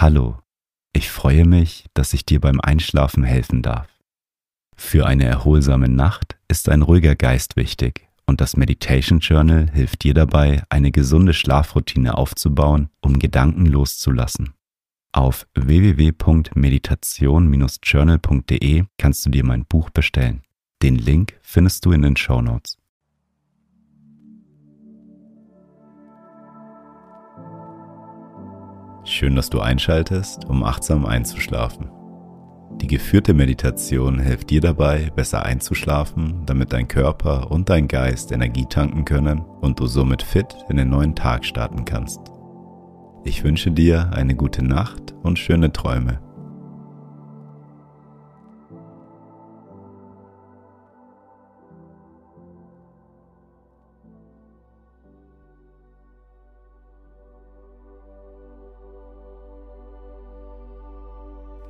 Hallo, ich freue mich, dass ich dir beim Einschlafen helfen darf. Für eine erholsame Nacht ist ein ruhiger Geist wichtig und das Meditation Journal hilft dir dabei, eine gesunde Schlafroutine aufzubauen, um Gedanken loszulassen. Auf www.meditation-journal.de kannst du dir mein Buch bestellen. Den Link findest du in den Show Notes. Schön, dass du einschaltest, um achtsam einzuschlafen. Die geführte Meditation hilft dir dabei, besser einzuschlafen, damit dein Körper und dein Geist Energie tanken können und du somit fit in den neuen Tag starten kannst. Ich wünsche dir eine gute Nacht und schöne Träume.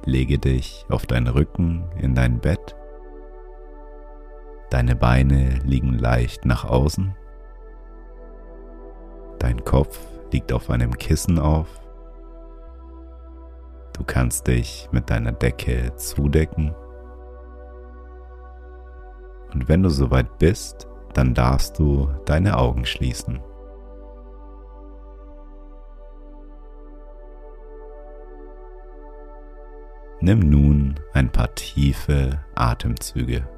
Lege dich auf deinen Rücken in dein Bett. Deine Beine liegen leicht nach außen. Dein Kopf liegt auf einem Kissen auf. Du kannst dich mit deiner Decke zudecken. Und wenn du soweit bist, dann darfst du deine Augen schließen. Nimm nun ein paar tiefe Atemzüge.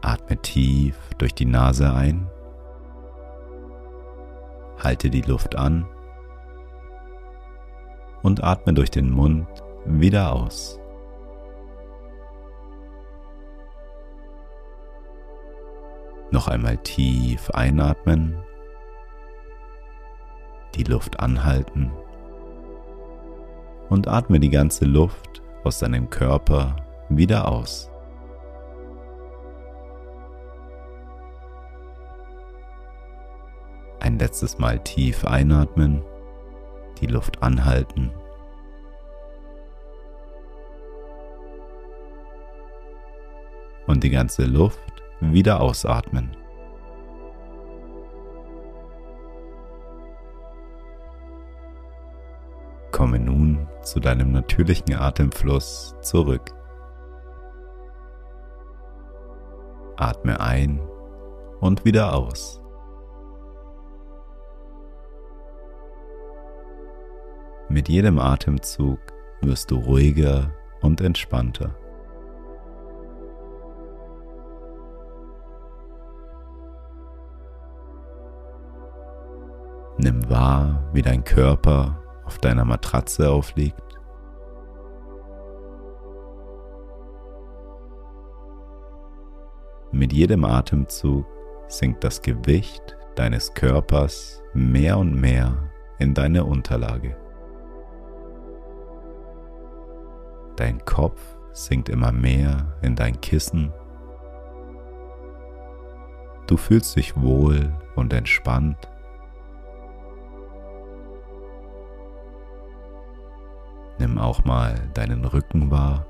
Atme tief durch die Nase ein. Halte die Luft an und atme durch den Mund wieder aus. Noch einmal tief einatmen, die Luft anhalten und atme die ganze Luft aus deinem Körper wieder aus. Ein letztes Mal tief einatmen, die Luft anhalten. Und die ganze Luft wieder ausatmen. Komme nun zu deinem natürlichen Atemfluss zurück. Atme ein und wieder aus. Mit jedem Atemzug wirst du ruhiger und entspannter. Nimm wahr, wie dein Körper auf deiner Matratze aufliegt. Mit jedem Atemzug sinkt das Gewicht deines Körpers mehr und mehr in deine Unterlage. Dein Kopf sinkt immer mehr in dein Kissen. Du fühlst dich wohl und entspannt Nimm auch mal deinen Rücken wahr,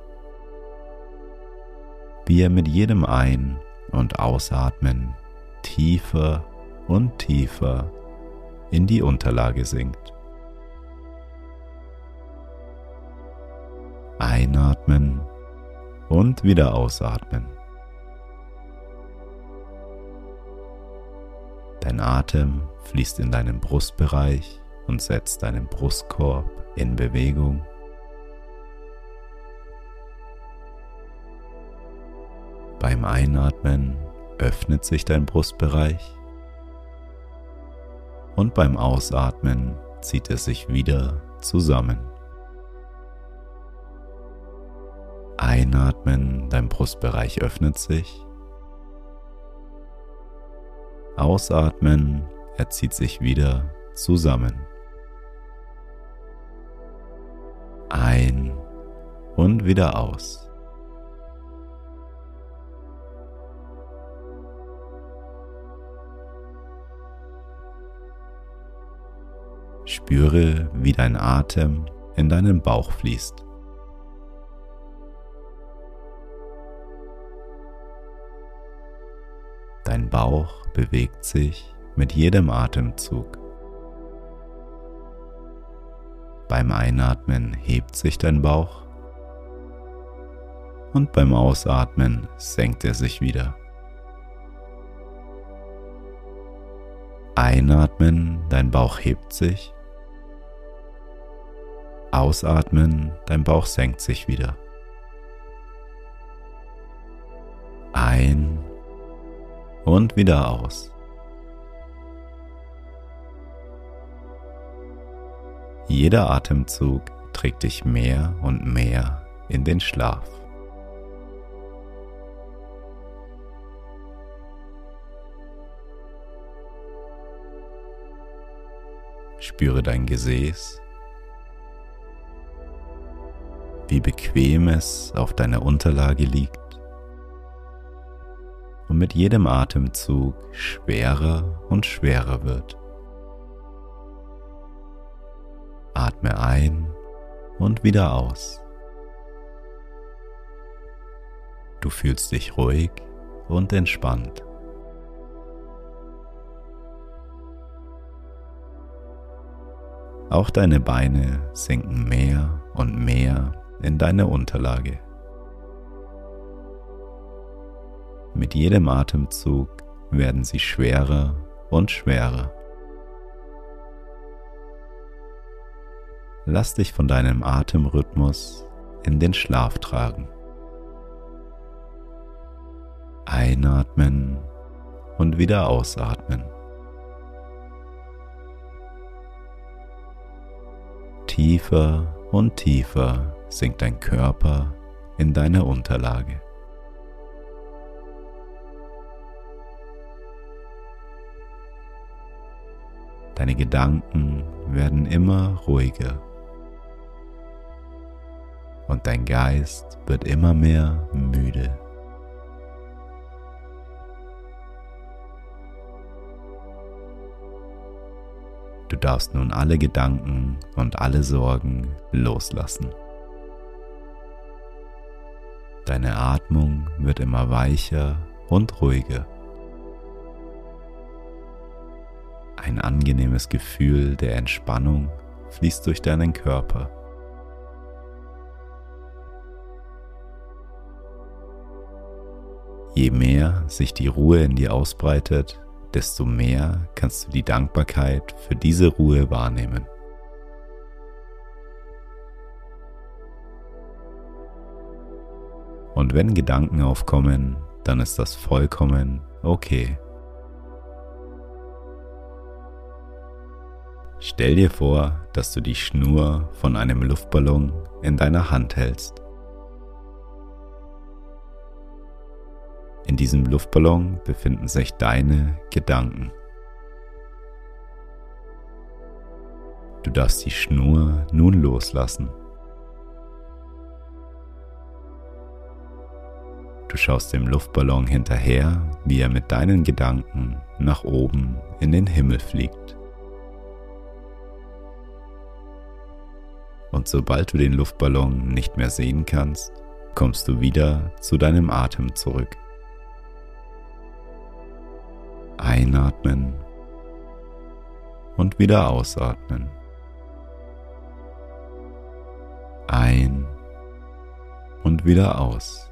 wie er mit jedem Ein- und Ausatmen tiefer und tiefer in die Unterlage sinkt. Einatmen und wieder ausatmen. Dein Atem fließt in deinen Brustbereich und setzt deinen Brustkorb in Bewegung. Beim Einatmen öffnet sich dein Brustbereich und beim Ausatmen zieht es sich wieder zusammen. Einatmen, dein Brustbereich öffnet sich. Ausatmen, er zieht sich wieder zusammen. Ein und wieder aus. Spüre, wie dein Atem in deinen Bauch fließt. Dein Bauch bewegt sich mit jedem Atemzug. Beim Einatmen hebt sich dein Bauch und beim Ausatmen senkt er sich wieder. Einatmen, dein Bauch hebt sich. Ausatmen, dein Bauch senkt sich wieder. Ein und wieder aus. Jeder Atemzug trägt dich mehr und mehr in den Schlaf. Spüre dein Gesäß, wie bequem es auf deiner Unterlage liegt und mit jedem Atemzug schwerer und schwerer wird. Atme ein und wieder aus. Du fühlst dich ruhig und entspannt. Auch deine Beine sinken mehr und mehr in deine Unterlage. Mit jedem Atemzug werden sie schwerer und schwerer. Lass dich von deinem Atemrhythmus in den Schlaf tragen. Einatmen und wieder ausatmen. Tiefer und tiefer sinkt dein Körper in deine Unterlage. Deine Gedanken werden immer ruhiger und dein Geist wird immer mehr müde. Du darfst nun alle Gedanken und alle Sorgen loslassen. Deine Atmung wird immer weicher und ruhiger. Ein angenehmes Gefühl der Entspannung fließt durch deinen Körper. Je mehr sich die Ruhe in dir ausbreitet, desto mehr kannst du die Dankbarkeit für diese Ruhe wahrnehmen. Und wenn Gedanken aufkommen, dann ist das vollkommen okay. Stell dir vor, dass du die Schnur von einem Luftballon in deiner Hand hältst. In diesem Luftballon befinden sich deine Gedanken. Du darfst die Schnur nun loslassen. Du schaust dem Luftballon hinterher, wie er mit deinen Gedanken nach oben in den Himmel fliegt. Und sobald du den Luftballon nicht mehr sehen kannst, kommst du wieder zu deinem Atem zurück. Einatmen und wieder ausatmen. Ein und wieder aus.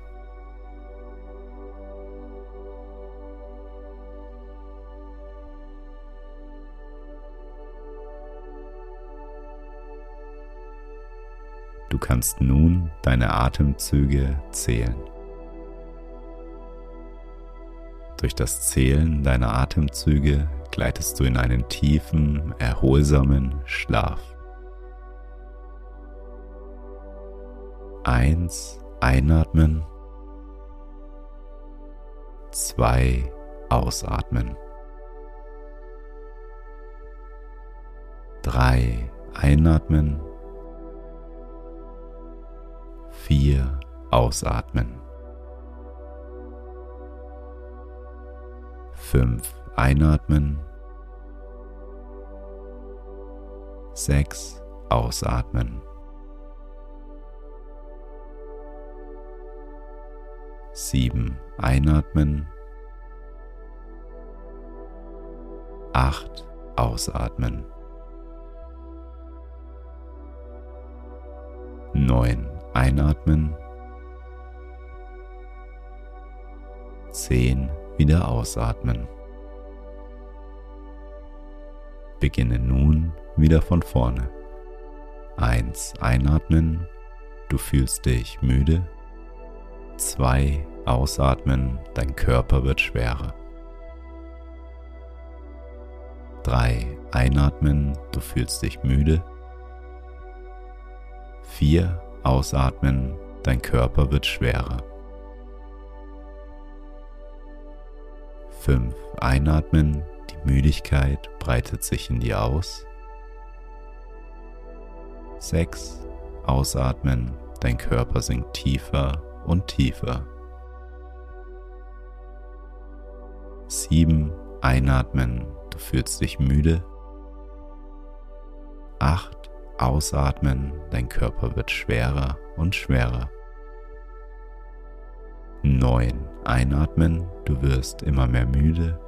Du kannst nun deine Atemzüge zählen. Durch das Zählen deiner Atemzüge gleitest du in einen tiefen, erholsamen Schlaf. Eins einatmen, zwei ausatmen, drei einatmen, vier ausatmen. 5 einatmen, 6 ausatmen, 7 einatmen, 8 ausatmen, 9 einatmen, 10 wieder ausatmen. Beginne nun wieder von vorne. 1 einatmen, du fühlst dich müde. 2 ausatmen, dein Körper wird schwerer. 3 einatmen, du fühlst dich müde. 4 ausatmen, dein Körper wird schwerer. 5 einatmen, die Müdigkeit breitet sich in dir aus. 6 ausatmen, dein Körper sinkt tiefer und tiefer. 7 einatmen, du fühlst dich müde. 8 Ausatmen, dein Körper wird schwerer und schwerer. 9. Einatmen, du wirst immer mehr müde.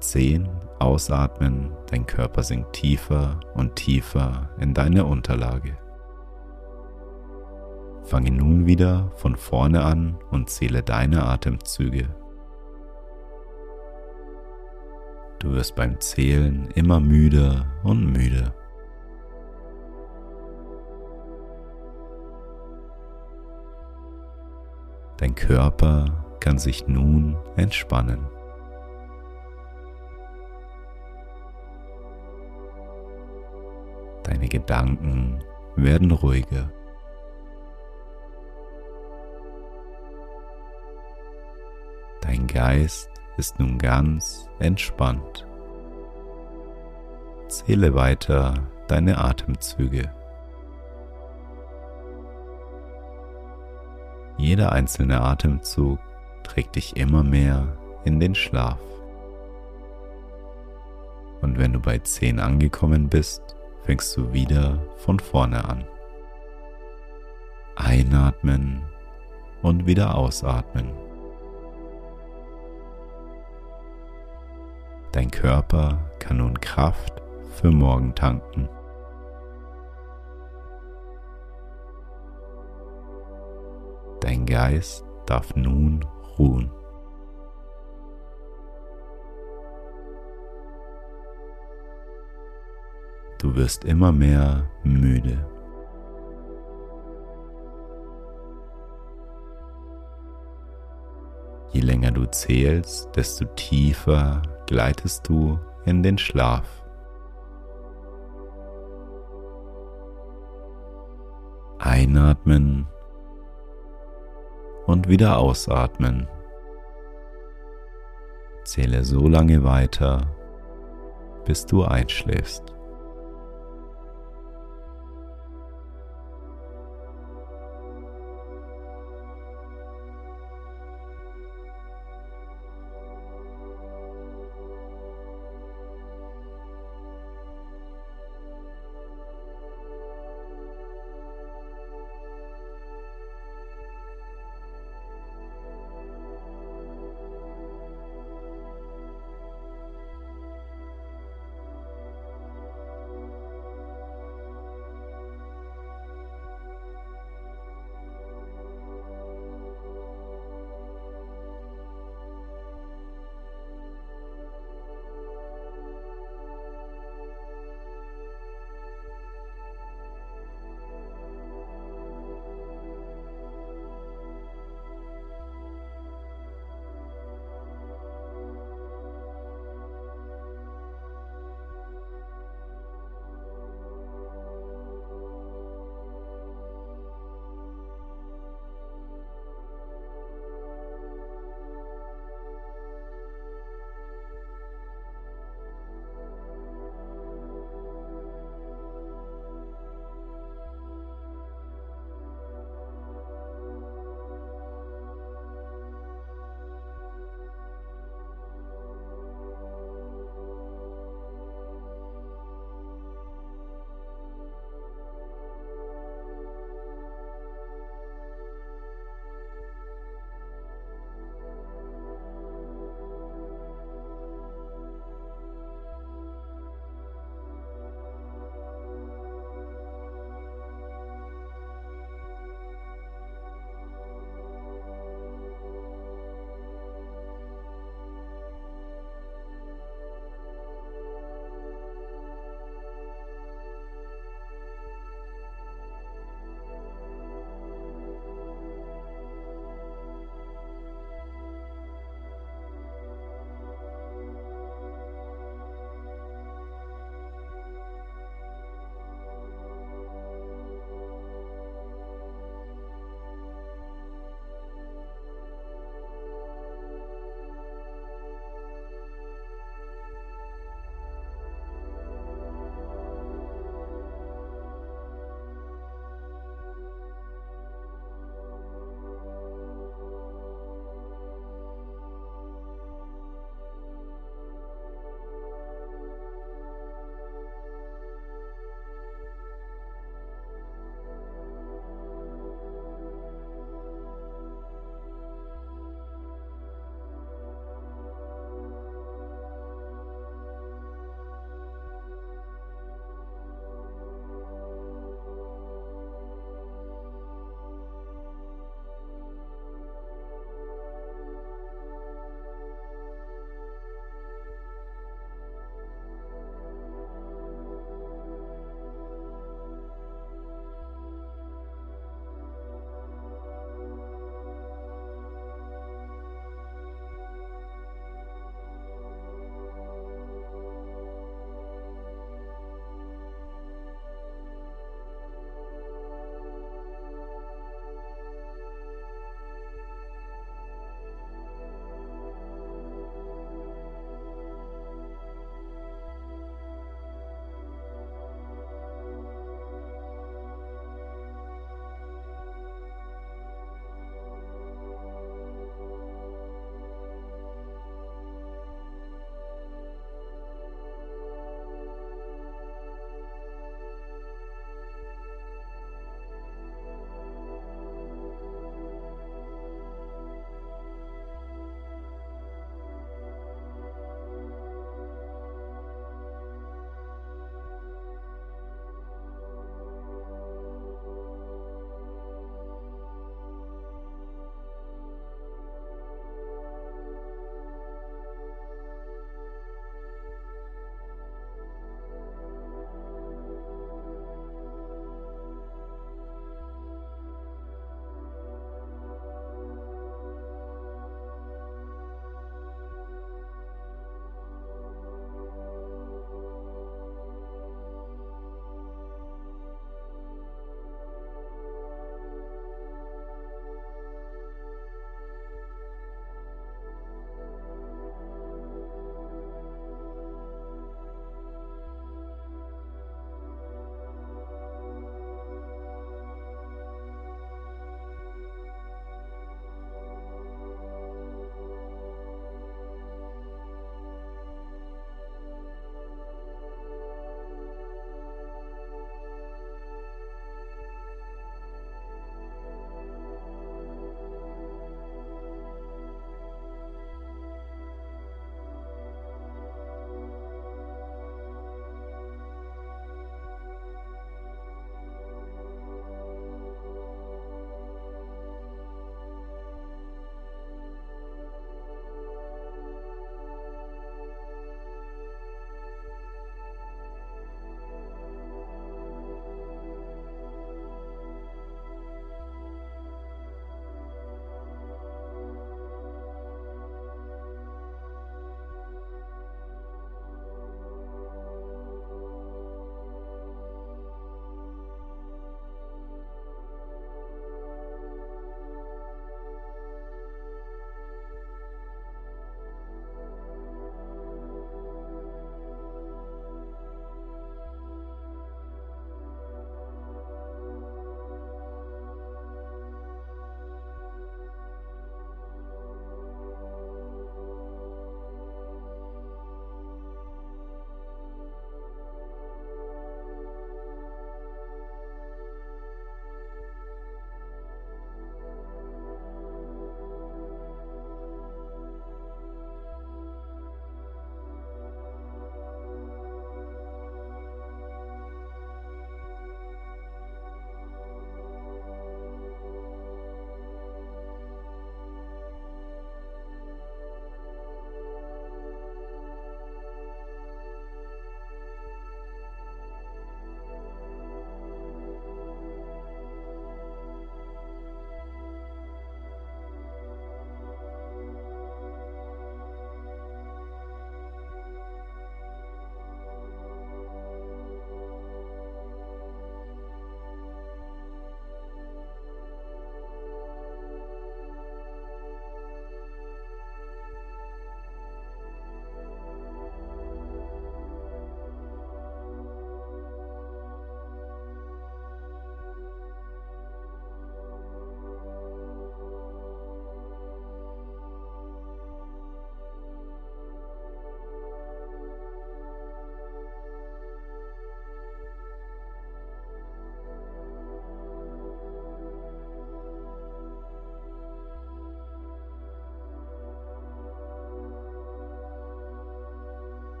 10. Ausatmen, dein Körper sinkt tiefer und tiefer in deine Unterlage. Fange nun wieder von vorne an und zähle deine Atemzüge Du wirst beim Zählen immer müder und müde. Dein Körper kann sich nun entspannen. Deine Gedanken werden ruhiger. Dein Geist ist nun ganz entspannt. Zähle weiter deine Atemzüge. Jeder einzelne Atemzug trägt dich immer mehr in den Schlaf. Und wenn du bei 10 angekommen bist, fängst du wieder von vorne an. Einatmen und wieder ausatmen. Dein Körper kann nun Kraft für morgen tanken. Dein Geist darf nun ruhen. Du wirst immer mehr müde. Je länger du zählst, desto tiefer gleitest du in den Schlaf. Einatmen und wieder ausatmen. Zähle so lange weiter, bis du einschläfst.